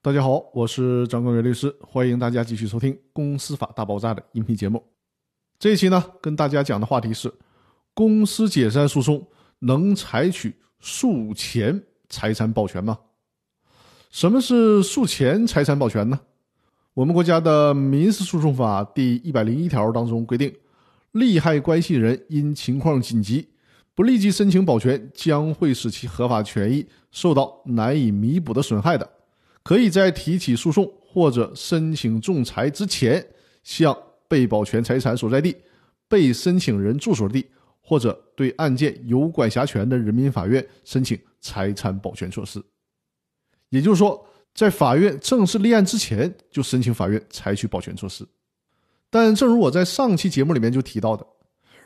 大家好，我是张光元律师，欢迎大家继续收听《公司法大爆炸》的音频节目。这一期呢，跟大家讲的话题是：公司解散诉讼能采取诉前财产保全吗？什么是诉前财产保全呢？我们国家的民事诉讼法第一百零一条当中规定，利害关系人因情况紧急，不立即申请保全，将会使其合法权益受到难以弥补的损害的。可以在提起诉讼或者申请仲裁之前，向被保全财产所在地、被申请人住所地或者对案件有管辖权的人民法院申请财产保全措施。也就是说，在法院正式立案之前，就申请法院采取保全措施。但正如我在上期节目里面就提到的，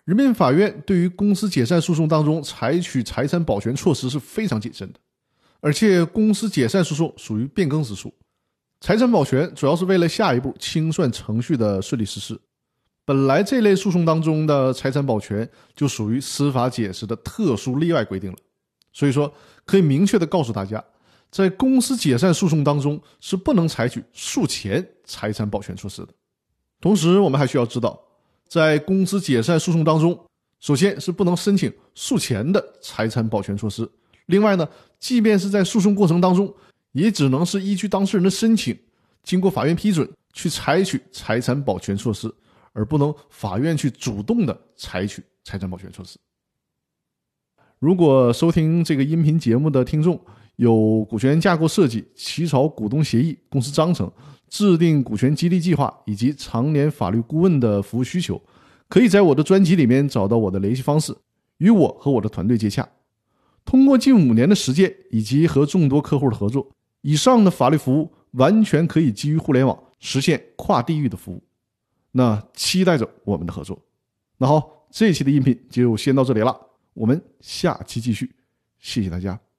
人民法院对于公司解散诉讼当中采取财产保全措施是非常谨慎的。而且，公司解散诉讼属于变更之诉，财产保全主要是为了下一步清算程序的顺利实施。本来这类诉讼当中的财产保全就属于司法解释的特殊例外规定了，所以说可以明确的告诉大家，在公司解散诉讼当中是不能采取诉前财产保全措施的。同时，我们还需要知道，在公司解散诉讼当中，首先是不能申请诉前的财产保全措施。另外呢，即便是在诉讼过程当中，也只能是依据当事人的申请，经过法院批准去采取财产保全措施，而不能法院去主动的采取财产保全措施。如果收听这个音频节目的听众有股权架构设计、起草股东协议、公司章程、制定股权激励计划以及常年法律顾问的服务需求，可以在我的专辑里面找到我的联系方式，与我和我的团队接洽。通过近五年的实践以及和众多客户的合作，以上的法律服务完全可以基于互联网实现跨地域的服务。那期待着我们的合作。那好，这期的音频就先到这里了，我们下期继续，谢谢大家。